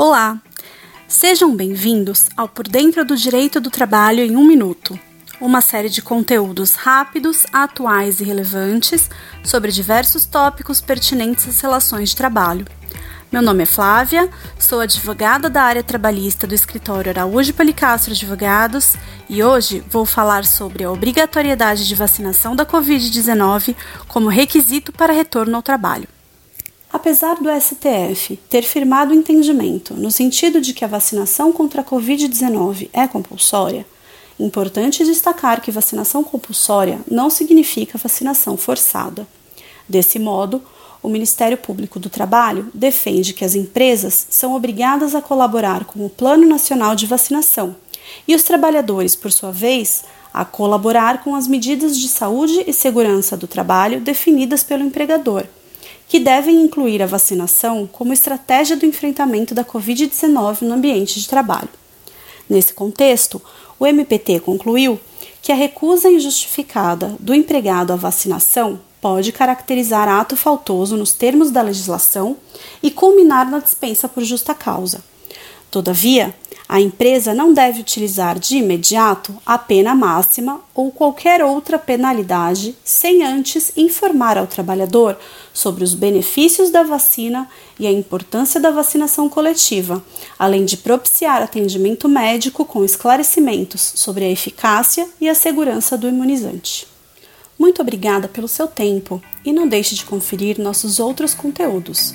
Olá! Sejam bem-vindos ao Por Dentro do Direito do Trabalho em um Minuto, uma série de conteúdos rápidos, atuais e relevantes sobre diversos tópicos pertinentes às relações de trabalho. Meu nome é Flávia, sou advogada da área trabalhista do escritório Araújo Policastro Advogados e hoje vou falar sobre a obrigatoriedade de vacinação da Covid-19 como requisito para retorno ao trabalho. Apesar do STF ter firmado entendimento no sentido de que a vacinação contra a Covid-19 é compulsória, importante destacar que vacinação compulsória não significa vacinação forçada. Desse modo, o Ministério Público do Trabalho defende que as empresas são obrigadas a colaborar com o Plano Nacional de Vacinação e os trabalhadores, por sua vez, a colaborar com as medidas de saúde e segurança do trabalho definidas pelo empregador que devem incluir a vacinação como estratégia do enfrentamento da Covid-19 no ambiente de trabalho. Nesse contexto, o MPT concluiu que a recusa injustificada do empregado à vacinação pode caracterizar ato faltoso nos termos da legislação e culminar na dispensa por justa causa. Todavia, a empresa não deve utilizar de imediato a pena máxima ou qualquer outra penalidade sem antes informar ao trabalhador sobre os benefícios da vacina e a importância da vacinação coletiva, além de propiciar atendimento médico com esclarecimentos sobre a eficácia e a segurança do imunizante. Muito obrigada pelo seu tempo e não deixe de conferir nossos outros conteúdos.